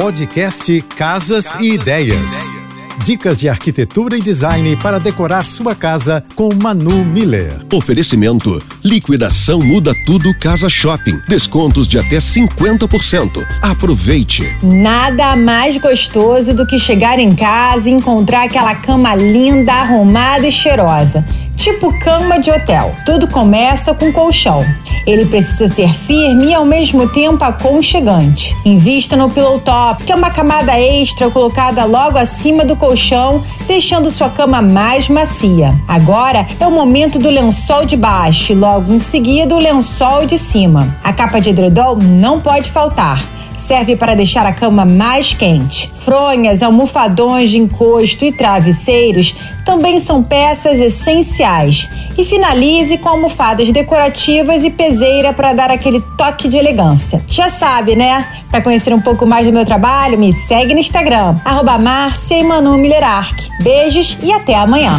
Podcast Casas e Ideias. Dicas de arquitetura e design para decorar sua casa com Manu Miller. Oferecimento: liquidação muda tudo Casa Shopping. Descontos de até 50%. Aproveite. Nada mais gostoso do que chegar em casa e encontrar aquela cama linda, arrumada e cheirosa tipo cama de hotel. Tudo começa com colchão. Ele precisa ser firme e ao mesmo tempo aconchegante. Invista no Pillow Top, que é uma camada extra colocada logo acima do colchão, deixando sua cama mais macia. Agora é o momento do lençol de baixo e logo em seguida o lençol de cima. A capa de edredom não pode faltar serve para deixar a cama mais quente. Fronhas, almofadões de encosto e travesseiros também são peças essenciais. E finalize com almofadas decorativas e peseira para dar aquele toque de elegância. Já sabe, né? Para conhecer um pouco mais do meu trabalho, me segue no Instagram, arroba Beijos e até amanhã.